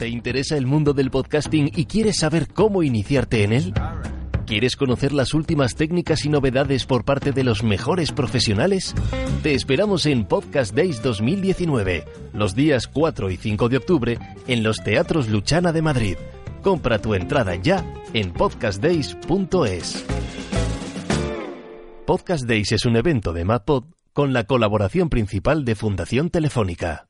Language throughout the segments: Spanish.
¿Te interesa el mundo del podcasting y quieres saber cómo iniciarte en él? ¿Quieres conocer las últimas técnicas y novedades por parte de los mejores profesionales? Te esperamos en Podcast Days 2019, los días 4 y 5 de octubre, en los Teatros Luchana de Madrid. Compra tu entrada ya en podcastdays.es. Podcast Days es un evento de MadPod con la colaboración principal de Fundación Telefónica.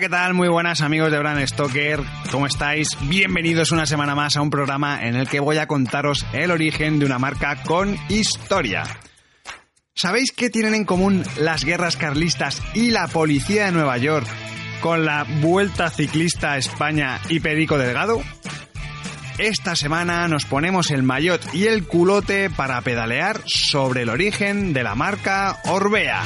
¿Qué tal? Muy buenas amigos de Brand Stoker. ¿Cómo estáis? Bienvenidos una semana más a un programa en el que voy a contaros el origen de una marca con historia. ¿Sabéis qué tienen en común las guerras carlistas y la policía de Nueva York con la Vuelta Ciclista a España y Perico Delgado? Esta semana nos ponemos el maillot y el culote para pedalear sobre el origen de la marca Orbea.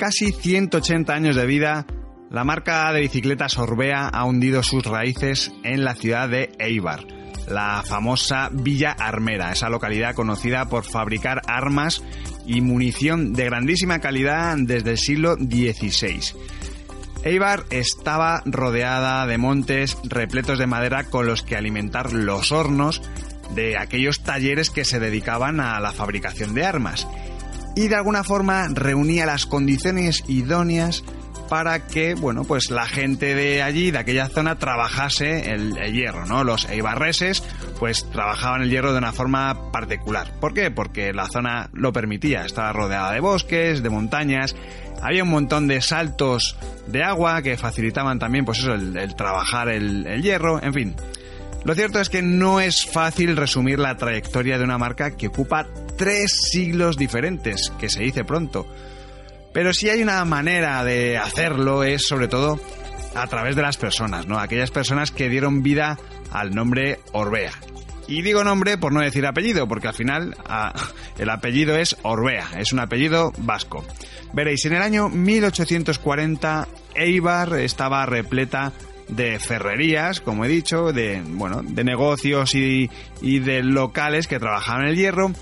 Casi 180 años de vida, la marca de bicicletas Orbea ha hundido sus raíces en la ciudad de Eibar, la famosa Villa Armera, esa localidad conocida por fabricar armas y munición de grandísima calidad desde el siglo XVI. Eibar estaba rodeada de montes repletos de madera con los que alimentar los hornos de aquellos talleres que se dedicaban a la fabricación de armas y de alguna forma reunía las condiciones idóneas para que, bueno, pues la gente de allí, de aquella zona, trabajase el, hierro, ¿no? Los eibarreses, pues trabajaban el hierro de una forma particular. ¿Por qué? Porque la zona lo permitía, estaba rodeada de bosques, de montañas, había un montón de saltos de agua que facilitaban también, pues eso, el, trabajar el, el hierro, en fin. Lo cierto es que no es fácil resumir la trayectoria de una marca que ocupa tres siglos diferentes, que se dice pronto. Pero si hay una manera de hacerlo es sobre todo a través de las personas, ¿no? Aquellas personas que dieron vida al nombre Orbea. Y digo nombre por no decir apellido, porque al final el apellido es Orbea, es un apellido vasco. Veréis, en el año 1840 Eibar estaba repleta de ferrerías, como he dicho, de, bueno, de negocios y, y de locales que trabajaban el hierro.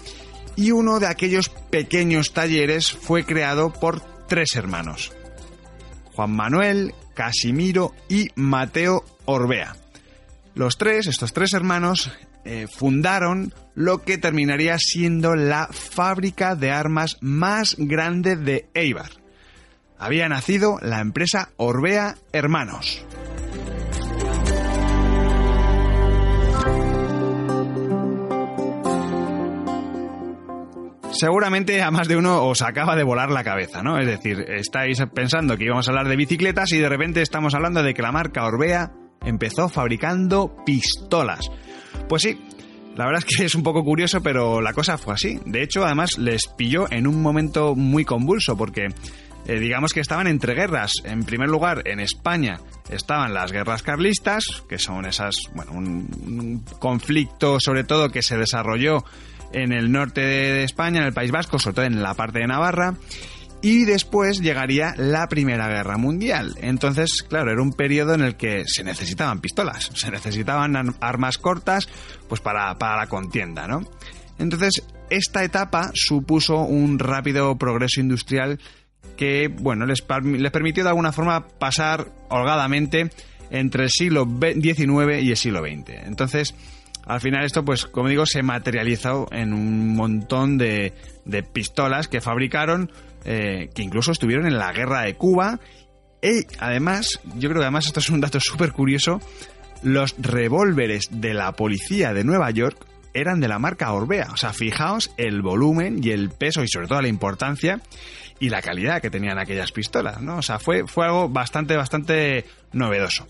Y uno de aquellos pequeños talleres fue creado por tres hermanos. Juan Manuel, Casimiro y Mateo Orbea. Los tres, estos tres hermanos, eh, fundaron lo que terminaría siendo la fábrica de armas más grande de Eibar. Había nacido la empresa Orbea Hermanos. Seguramente a más de uno os acaba de volar la cabeza, ¿no? Es decir, estáis pensando que íbamos a hablar de bicicletas y de repente estamos hablando de que la marca Orbea empezó fabricando pistolas. Pues sí, la verdad es que es un poco curioso, pero la cosa fue así. De hecho, además les pilló en un momento muy convulso, porque eh, digamos que estaban entre guerras. En primer lugar, en España estaban las guerras carlistas, que son esas, bueno, un conflicto sobre todo que se desarrolló en el norte de España, en el País Vasco, sobre todo en la parte de Navarra. Y después llegaría la Primera Guerra Mundial. Entonces, claro, era un periodo en el que se necesitaban pistolas, se necesitaban armas cortas, pues para, para la contienda, ¿no? Entonces, esta etapa supuso un rápido progreso industrial que, bueno, les, les permitió de alguna forma pasar holgadamente entre el siglo XIX y el siglo XX. Entonces, al final esto, pues como digo, se materializó en un montón de, pistolas que fabricaron, eh, que incluso estuvieron en la guerra de Cuba Y además, yo creo que además esto es un dato súper curioso, los revólveres de la policía de Nueva York eran de la marca Orbea. O sea, fijaos el volumen y el peso y sobre todo la importancia y la calidad que tenían aquellas pistolas, ¿no? O sea, fue, fue algo bastante, bastante novedoso.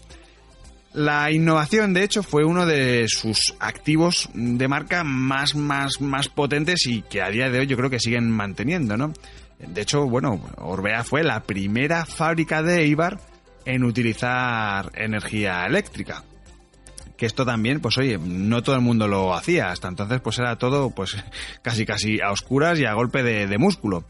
La innovación, de hecho, fue uno de sus activos de marca más, más, más potentes y que a día de hoy yo creo que siguen manteniendo, ¿no? De hecho, bueno, Orbea fue la primera fábrica de Eibar en utilizar energía eléctrica. Que esto también, pues oye, no todo el mundo lo hacía. Hasta entonces, pues era todo, pues casi casi a oscuras y a golpe de, músculo.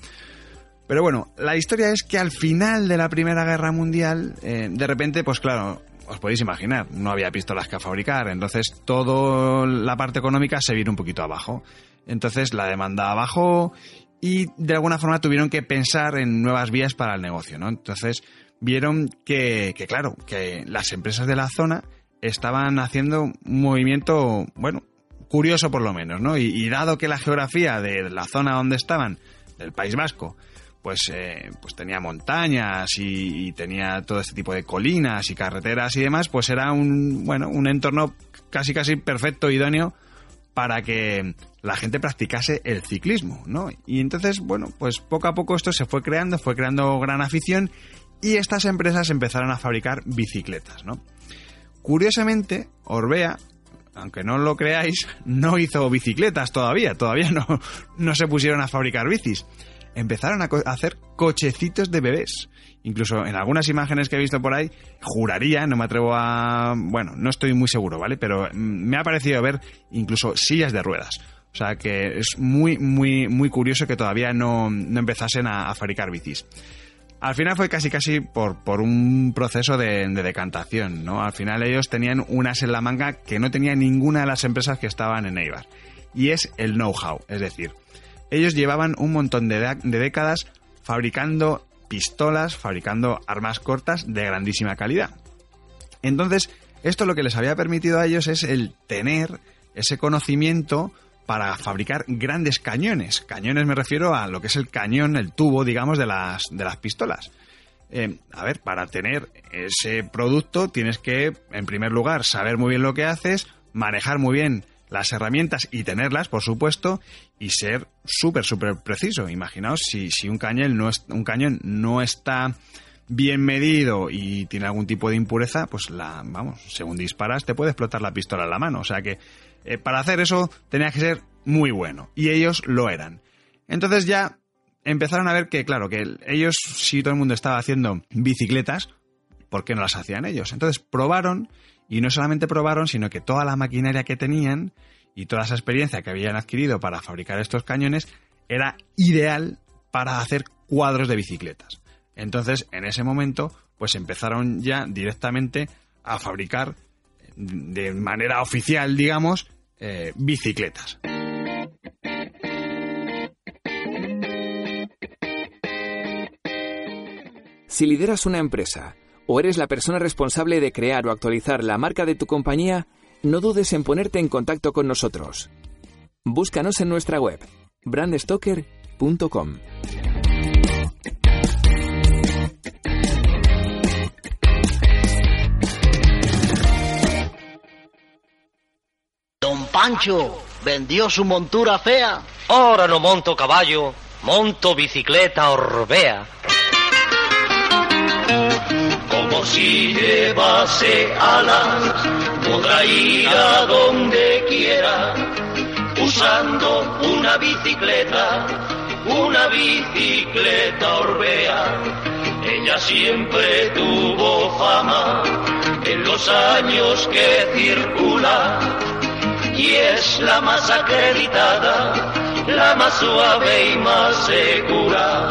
Pero bueno, la historia es que al final de la Primera Guerra Mundial, eh, de repente, pues claro, os podéis imaginar, no había pistolas que fabricar, entonces toda la parte económica se vino un poquito abajo. Entonces la demanda bajó y de alguna forma tuvieron que pensar en nuevas vías para el negocio, ¿no? Entonces vieron que, claro, que las empresas de la zona estaban haciendo un movimiento, bueno, curioso por lo menos, ¿no? Y, dado que la geografía de la zona donde estaban, del País Vasco, pues, eh, pues tenía montañas y, y, tenía todo este tipo de colinas y carreteras y demás, pues era un, bueno, un entorno casi casi perfecto, idóneo para que la gente practicase el ciclismo, ¿no? Y entonces, bueno, pues poco a poco esto se fue creando, fue creando gran afición y estas empresas empezaron a fabricar bicicletas, ¿no? Curiosamente, Orbea, aunque no lo creáis, no hizo bicicletas todavía, todavía no, no se pusieron a fabricar bicis. Empezaron a, hacer cochecitos de bebés. Incluso en algunas imágenes que he visto por ahí, juraría, no me atrevo a... Bueno, no estoy muy seguro, ¿vale? Pero me ha parecido ver incluso sillas de ruedas. O sea que es muy, muy, muy curioso que todavía no, empezasen a, fabricar bicis. Al final fue casi casi por, por un proceso de, de, decantación, ¿no? Al final ellos tenían unas en la manga que no tenía ninguna de las empresas que estaban en Eibar. Y es el know-how, es decir, ellos llevaban un montón de, de décadas fabricando pistolas, fabricando armas cortas de grandísima calidad. Entonces, esto lo que les había permitido a ellos es el tener ese conocimiento para fabricar grandes cañones. Cañones me refiero a lo que es el cañón, el tubo, digamos, de las, de las pistolas. Eh, a ver, para tener ese producto tienes que, en primer lugar, saber muy bien lo que haces, manejar muy bien las herramientas y tenerlas, por supuesto, y ser súper, súper preciso. Imaginaos si, si un, cañón no es, un cañón no está bien medido y tiene algún tipo de impureza, pues la, vamos, según disparas te puede explotar la pistola en la mano. O sea que eh, para hacer eso tenía que ser muy bueno. Y ellos lo eran. Entonces ya empezaron a ver que, claro, que ellos, si todo el mundo estaba haciendo bicicletas, ¿por qué no las hacían ellos? Entonces probaron y no solamente probaron, sino que toda la maquinaria que tenían y toda esa experiencia que habían adquirido para fabricar estos cañones era ideal para hacer cuadros de bicicletas. Entonces, en ese momento, pues empezaron ya directamente a fabricar de manera oficial, digamos, eh, bicicletas. Si lideras una empresa o eres la persona responsable de crear o actualizar la marca de tu compañía, no dudes en ponerte en contacto con nosotros. Búscanos en nuestra web, brandstoker.com. Don Pancho vendió su montura fea. Ahora no monto caballo, monto bicicleta Orbea si llevase alas, podrá ir a donde quiera, usando una bicicleta, una bicicleta Orbea. Ella siempre tuvo fama en los años que circula y es la más acreditada, la más suave y más segura.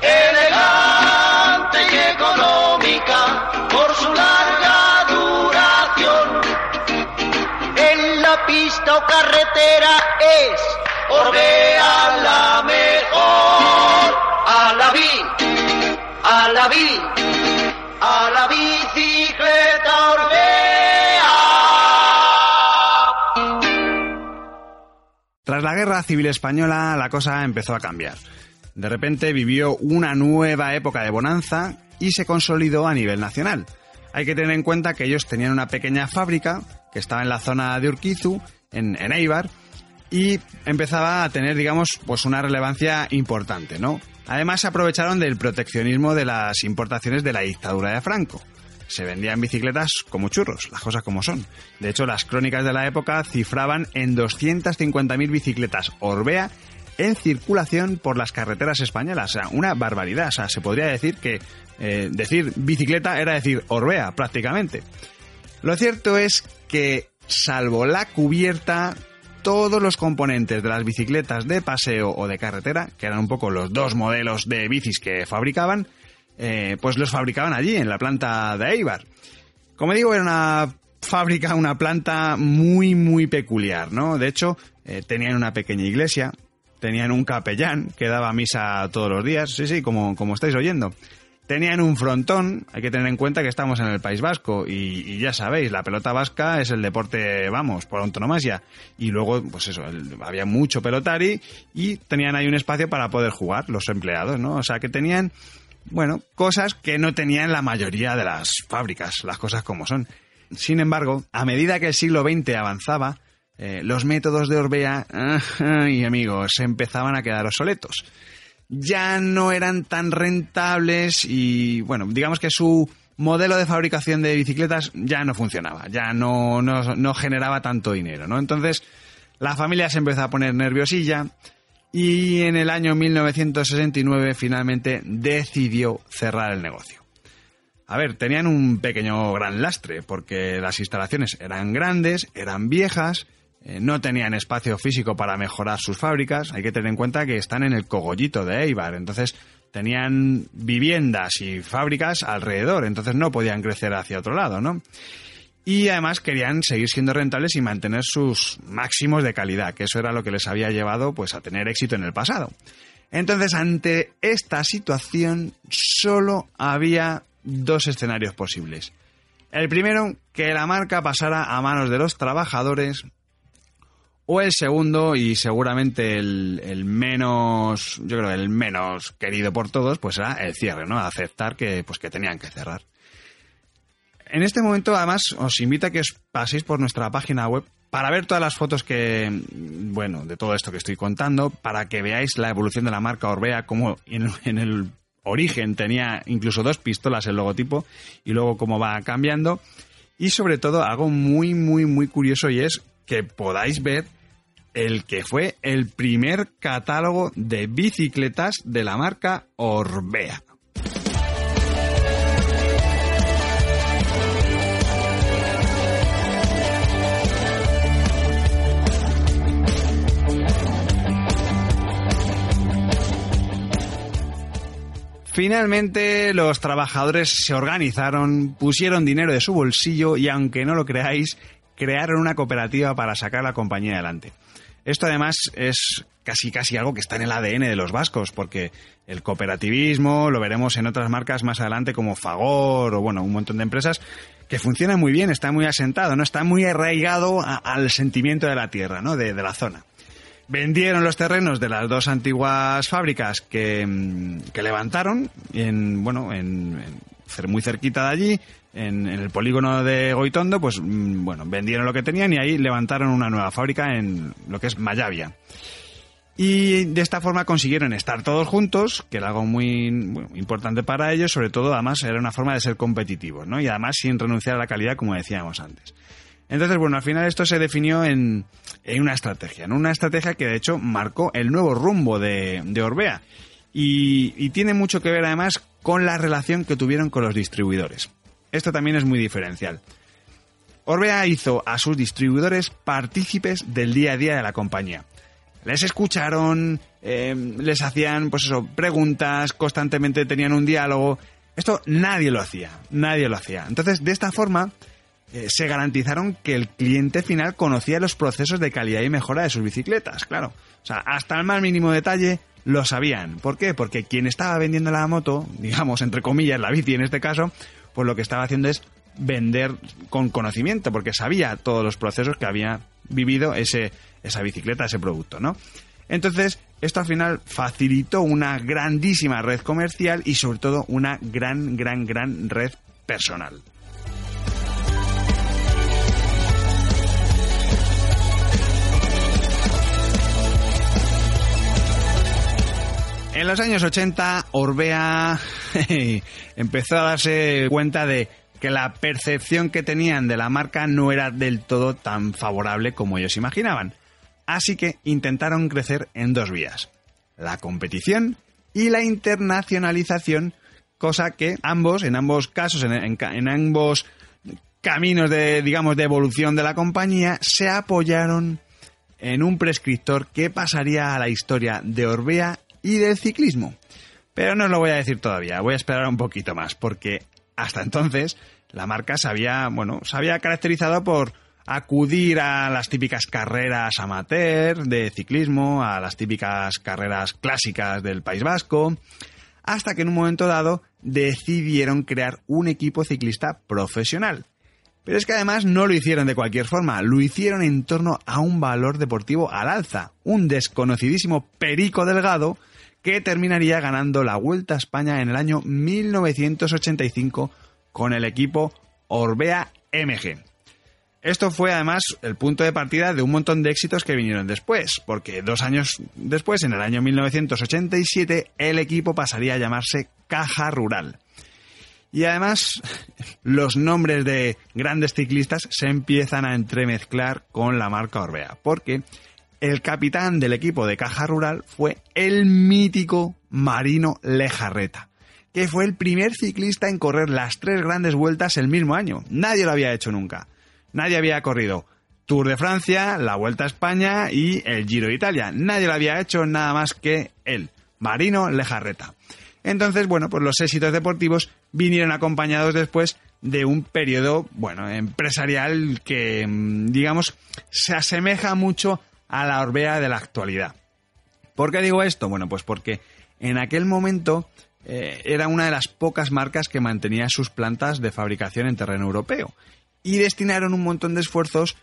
Elegante y económica por su larga duración. En la pista o carretera es Orbea la mejor. A la vi, a la vi, a la bicicleta Orbea. Tras la Guerra Civil Española, la cosa empezó a cambiar. De repente vivió una nueva época de bonanza y se consolidó a nivel nacional. Hay que tener en cuenta que ellos tenían una pequeña fábrica que estaba en la zona de Urquizu, en, Eibar, y empezaba a tener, digamos, pues una relevancia importante, ¿no? Además se aprovecharon del proteccionismo de las importaciones de la dictadura de Franco. Se vendían bicicletas como churros, las cosas como son. De hecho, las crónicas de la época cifraban en 250.000 bicicletas Orbea en circulación por las carreteras españolas. O sea, una barbaridad. O sea, se podría decir que eh, decir bicicleta era decir Orbea, prácticamente. Lo cierto es que, salvo la cubierta, todos los componentes de las bicicletas de paseo o de carretera, que eran un poco los dos modelos de bicis que fabricaban, eh, pues los fabricaban allí, en la planta de Eibar. Como digo, era una fábrica, una planta muy, muy peculiar, ¿no? De hecho, eh, tenían una pequeña iglesia, tenían un capellán que daba misa todos los días, sí, sí, como, como estáis oyendo. Tenían un frontón, hay que tener en cuenta que estamos en el País Vasco y, ya sabéis, la pelota vasca es el deporte, vamos, por antonomasia. Y luego, pues eso, había mucho pelotari y tenían ahí un espacio para poder jugar los empleados, ¿no? O sea que tenían, bueno, cosas que no tenían la mayoría de las fábricas, las cosas como son. Sin embargo, a medida que el siglo XX avanzaba, eh, los métodos de Orbea, y amigos, empezaban a quedar obsoletos ya no eran tan rentables y bueno, digamos que su modelo de fabricación de bicicletas ya no funcionaba, ya no, no, generaba tanto dinero, ¿no? Entonces la familia se empezó a poner nerviosilla y en el año 1969 finalmente decidió cerrar el negocio. A ver, tenían un pequeño gran lastre porque las instalaciones eran grandes, eran viejas eh, no tenían espacio físico para mejorar sus fábricas. Hay que tener en cuenta que están en el cogollito de Eibar, entonces tenían viviendas y fábricas alrededor, entonces no podían crecer hacia otro lado, ¿no? Y además querían seguir siendo rentables y mantener sus máximos de calidad, que eso era lo que les había llevado pues a tener éxito en el pasado. Entonces, ante esta situación, solo había dos escenarios posibles. El primero, que la marca pasara a manos de los trabajadores o el segundo, y seguramente el, menos, yo creo el menos querido por todos, pues era el cierre, ¿no? Aceptar que, pues que tenían que cerrar. En este momento, además, os invito a que os paséis por nuestra página web para ver todas las fotos que, bueno, de todo esto que estoy contando, para que veáis la evolución de la marca Orbea, como en, en el origen tenía incluso dos pistolas el logotipo, y luego cómo va cambiando. Y sobre todo, algo muy, muy, muy curioso y es que podáis ver el que fue el primer catálogo de bicicletas de la marca Orbea. Finalmente los trabajadores se organizaron, pusieron dinero de su bolsillo y aunque no lo creáis, crearon una cooperativa para sacar la compañía adelante. Esto además es casi casi algo que está en el ADN de los vascos, porque el cooperativismo lo veremos en otras marcas más adelante como Fagor o bueno, un montón de empresas que funcionan muy bien, está muy asentado, ¿no? Está muy arraigado al sentimiento de la tierra, ¿no? De, la zona. Vendieron los terrenos de las dos antiguas fábricas que, mm, levantaron en, bueno, en, muy cerquita de allí, en, el polígono de Goitondo, pues mm, bueno, vendieron lo que tenían y ahí levantaron una nueva fábrica en lo que es Mayavia. Y de esta forma consiguieron estar todos juntos, que era algo muy importante para ellos, sobre todo además era una forma de ser competitivos, ¿no? Y además sin renunciar a la calidad, como decíamos antes. Entonces, bueno, al final esto se definió en, una estrategia, en una estrategia que de hecho marcó el nuevo rumbo de, Orbea. y tiene mucho que ver además con la relación que tuvieron con los distribuidores. Esto también es muy diferencial. Orbea hizo a sus distribuidores partícipes del día a día de la compañía. Les escucharon, em, les hacían, pues eso, preguntas, constantemente tenían un diálogo. Esto nadie lo hacía, nadie lo hacía. Entonces, de esta forma, eh, se garantizaron que el cliente final conocía los procesos de calidad y mejora de sus bicicletas, claro. O sea, hasta el más mínimo detalle lo sabían. ¿Por qué? Porque quien estaba vendiendo la moto, digamos, entre comillas, la bici en este caso, pues lo que estaba haciendo es vender con conocimiento, porque sabía todos los procesos que había vivido ese, esa bicicleta, ese producto, ¿no? Entonces, Esto al final facilitó una grandísima red comercial y sobre todo una gran, gran, gran red personal. En los años 80, Orbea empezó a darse cuenta de que la percepción que tenían de la marca no era del todo tan favorable como ellos imaginaban. Así que intentaron crecer en dos vías, la competición y la internacionalización, cosa que ambos, en ambos casos, en, ambos caminos de, digamos, de evolución de la compañía, se apoyaron en un prescriptor que pasaría a la historia de Orbea y del ciclismo. Pero no os lo voy a decir todavía, voy a esperar un poquito más, porque hasta entonces la marca se había, bueno, se había caracterizado por acudir a las típicas carreras amateur de ciclismo, a las típicas carreras clásicas del País Vasco, hasta que en un momento dado decidieron crear un equipo ciclista profesional. Pero es que además no lo hicieron de cualquier forma, lo hicieron en torno a un valor deportivo al alza, un desconocidísimo Perico Delgado que terminaría ganando la Vuelta a España en el año 1985 con el equipo Orbea MG. Esto fue además el punto de partida de un montón de éxitos que vinieron después, porque dos años después, en el año 1987, el equipo pasaría a llamarse Caja Rural. Y además, los nombres de grandes ciclistas se empiezan a entremezclar con la marca Orbea, porque el capitán del equipo de Caja Rural fue el mítico Marino Lejarreta, que fue el primer ciclista en correr las tres grandes vueltas el mismo año. Nadie lo había hecho nunca nadie había corrido Tour de Francia, la Vuelta a España y el Giro de Italia. Nadie lo había hecho nada más que él, Marino Lejarreta. Entonces, bueno, pues los éxitos deportivos vinieron acompañados después de un periodo, bueno, empresarial que, mm, digamos, se asemeja mucho a la Orbea de la actualidad. ¿Por qué digo esto? Bueno, pues porque en aquel momento eh, era una de las pocas marcas que mantenía sus plantas de fabricación en terreno europeo y destinaron un montón de esfuerzos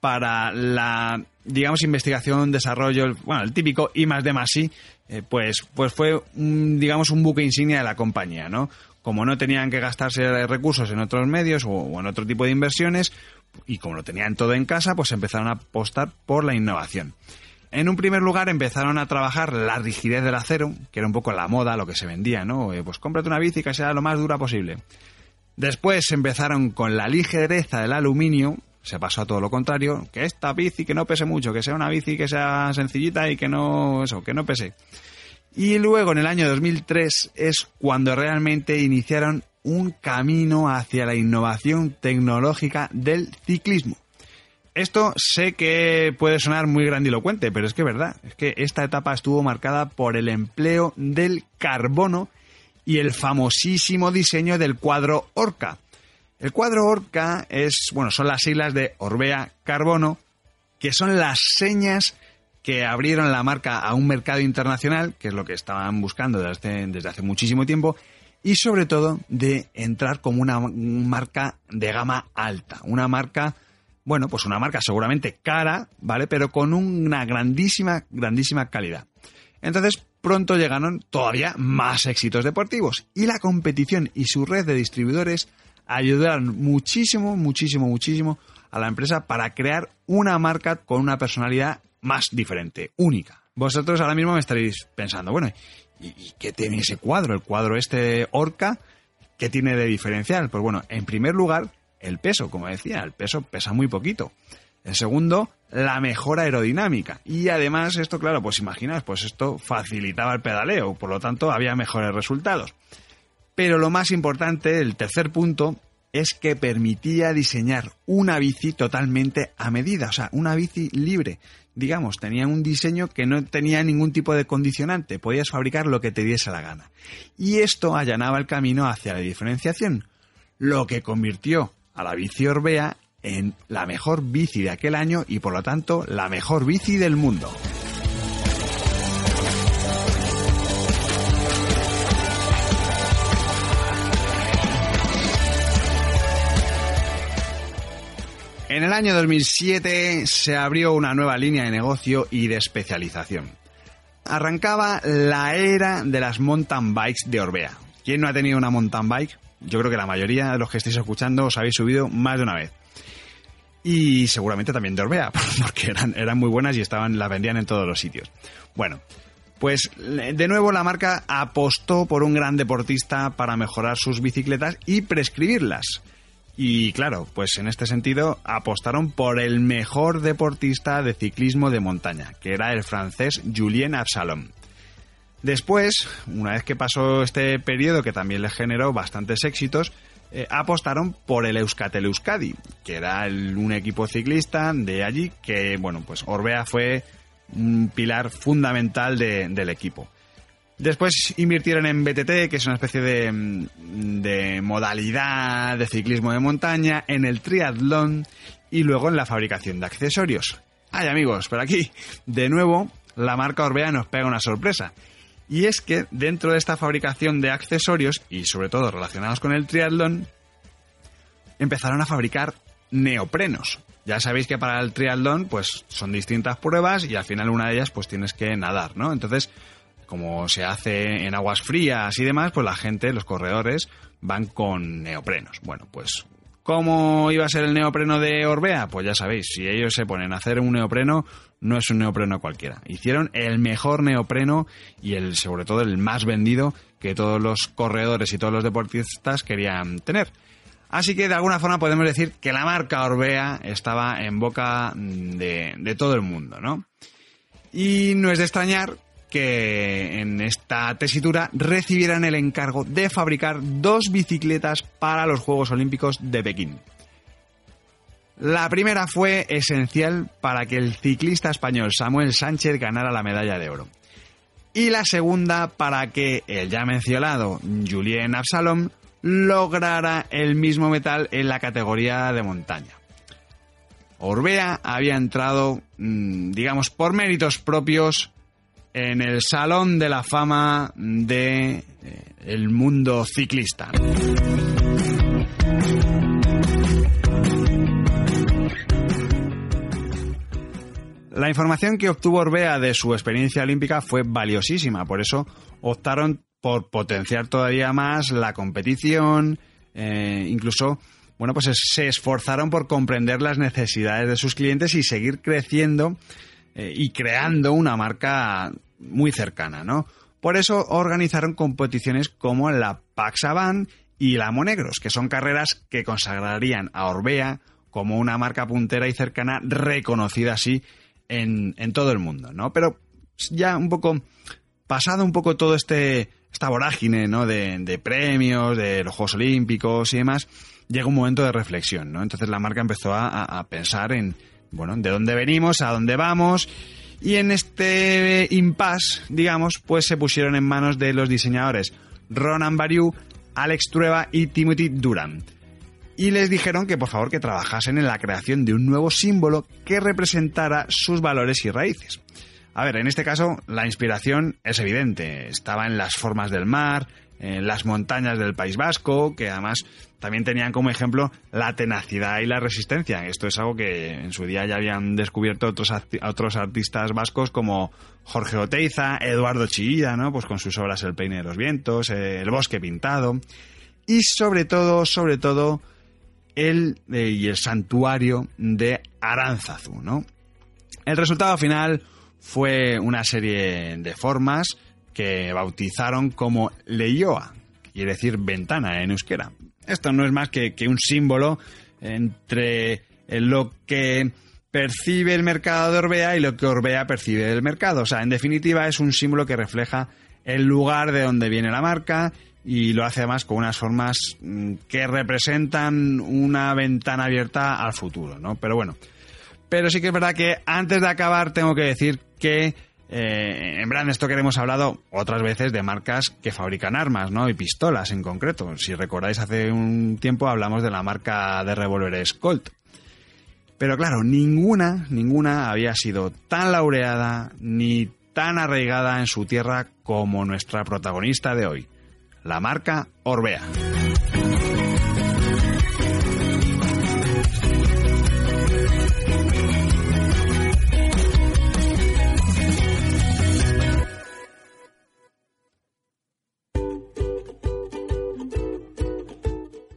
para la, digamos, investigación, desarrollo, bueno, el típico I más D más I, eh, pues, pues fue, digamos, un buque insignia de la compañía, ¿no? Como no tenían que gastarse recursos en otros medios o, en otro tipo de inversiones, y como lo tenían todo en casa, pues empezaron a apostar por la innovación. En un primer lugar empezaron a trabajar la rigidez del acero, que era un poco la moda, lo que se vendía, ¿no? Eh, pues cómprate una bici que sea lo más dura posible. Después empezaron con la ligereza del aluminio, se pasó a todo lo contrario, que esta bici que no pese mucho, que sea una bici que sea sencillita y que no eso, que no pese. Y luego en el año 2003 es cuando realmente iniciaron un camino hacia la innovación tecnológica del ciclismo. Esto sé que puede sonar muy grandilocuente, pero es que es verdad, es que esta etapa estuvo marcada por el empleo del carbono y el famosísimo diseño del cuadro Orca. El cuadro Orca es, bueno, son las siglas de Orbea Carbono, que son las señas que abrieron la marca a un mercado internacional, que es lo que estaban buscando desde, hace muchísimo tiempo, y sobre todo de entrar como una marca de gama alta, una marca, bueno, pues una marca seguramente cara, ¿vale? Pero con una grandísima, grandísima calidad. Entonces, pronto llegaron todavía más éxitos deportivos y la competición y su red de distribuidores ayudaron muchísimo, muchísimo, muchísimo a la empresa para crear una marca con una personalidad más diferente, única. Vosotros ahora mismo me estaréis pensando, bueno, ¿y, qué tiene ese cuadro? El cuadro este Orca, ¿qué tiene de diferencial? Pues bueno, en primer lugar, el peso, como decía, el peso pesa muy poquito. El segundo, la mejora aerodinámica. Y además, esto, claro, pues imaginas, pues esto facilitaba el pedaleo, por lo tanto había mejores resultados. Pero lo más importante, el tercer punto, es que permitía diseñar una bici totalmente a medida, o sea, una bici libre. Digamos, tenía un diseño que no tenía ningún tipo de condicionante, podías fabricar lo que te diese la gana. Y esto allanaba el camino hacia la diferenciación, lo que convirtió a la bici Orbea en la mejor bici de aquel año y por lo tanto la mejor bici del mundo. En el año 2007 se abrió una nueva línea de negocio y de especialización. arrancaba la era de las mountain bikes de Orbea. ¿Quién no ha tenido una mountain bike? Yo creo que la mayoría de los que estáis escuchando os habéis subido más de una vez. Y seguramente también de Orbea, porque eran, eran muy buenas y estaban, las vendían en todos los sitios. Bueno, pues de nuevo la marca apostó por un gran deportista para mejorar sus bicicletas y prescribirlas. Y claro, pues en este sentido apostaron por el mejor deportista de ciclismo de montaña, que era el francés Julien Absalom. Después, una vez que pasó este periodo que también le generó bastantes éxitos, eh, apostaron por el Euskatel Euskadi, que era un equipo ciclista de allí que, bueno, pues Orbea fue un pilar fundamental del equipo. Después invirtieron en BTT, que es una especie de, de, modalidad de ciclismo de montaña, en el triatlón y luego en la fabricación de accesorios. Ay amigos, por aquí, de nuevo, la marca Orbea nos pega una sorpresa. Y es que dentro de esta fabricación de accesorios, y sobre todo relacionados con el triatlón, empezaron a fabricar neoprenos. Ya sabéis que para el triatlón, pues son distintas pruebas y al final una de ellas, pues tienes que nadar, ¿no? Entonces, como se hace en aguas frías y demás, pues la gente, los corredores, van con neoprenos. Bueno, pues ¿Cómo iba a ser el neopreno de Orbea? Pues ya sabéis, si ellos se ponen a hacer un neopreno, no es un neopreno cualquiera. Hicieron el mejor neopreno y el, sobre todo el más vendido que todos los corredores y todos los deportistas querían tener. Así que de alguna forma podemos decir que la marca Orbea estaba en boca de, de todo el mundo, ¿no? Y no es de extrañar que en esta tesitura recibieran el encargo de fabricar dos bicicletas para los Juegos Olímpicos de Pekín. La primera fue esencial para que el ciclista español Samuel Sánchez ganara la medalla de oro. Y la segunda para que el ya mencionado Julien Absalom lograra el mismo metal en la categoría de montaña. Orbea había entrado, mm, digamos, por méritos propios en el Salón de la Fama de eh, el mundo ciclista. La información que obtuvo Orbea de su experiencia olímpica fue valiosísima, por eso optaron por potenciar todavía más la competición, eh, incluso bueno, pues se esforzaron por comprender las necesidades de sus clientes y seguir creciendo eh, y creando una marca muy cercana, ¿no? Por eso organizaron competiciones como la Paxaban y la Monegros, que son carreras que consagrarían a Orbea como una marca puntera y cercana reconocida así en, todo el mundo, ¿no? Pero ya un poco pasado un poco todo este esta vorágine, ¿no? De, premios, de los Juegos Olímpicos y demás, llega un momento de reflexión, ¿no? Entonces la marca empezó a pensar en, bueno, de dónde venimos, a dónde vamos. Y en este impasse, digamos, pues se pusieron en manos de los diseñadores Ronan Bariu, Alex Trueba y Timothy Durant. Y les dijeron que por favor que trabajasen en la creación de un nuevo símbolo que representara sus valores y raíces. A ver, en este caso la inspiración es evidente, estaba en las formas del mar, en las montañas del País Vasco, que además también tenían como ejemplo la tenacidad y la resistencia. Esto es algo que en su día ya habían descubierto otros, otros artistas vascos como Jorge Oteiza, Eduardo Chillida, ¿no? Pues con sus obras El peine de los vientos, eh, El bosque pintado y sobre todo, sobre todo el eh, y el santuario de Aránzazu, ¿no? El resultado final fue una serie de formas que bautizaron como Leioa, quiere decir ventana en euskera. Esto no es más que, un símbolo entre lo que percibe el mercado de Orbea y lo que Orbea percibe del mercado. O sea, en definitiva es un símbolo que refleja el lugar de donde viene la marca y lo hace además con unas formas mm, que representan una ventana abierta al futuro, ¿no? Pero bueno, pero sí que es verdad que antes de acabar tengo que decir que eh, en Brand Stoker hemos hablado otras veces de marcas que fabrican armas, ¿no? Y pistolas en concreto. Si recordáis, hace un tiempo hablamos de la marca de revólveres Colt. Pero claro, ninguna, ninguna había sido tan laureada ni tan arraigada en su tierra como nuestra protagonista de hoy, la marca Orbea.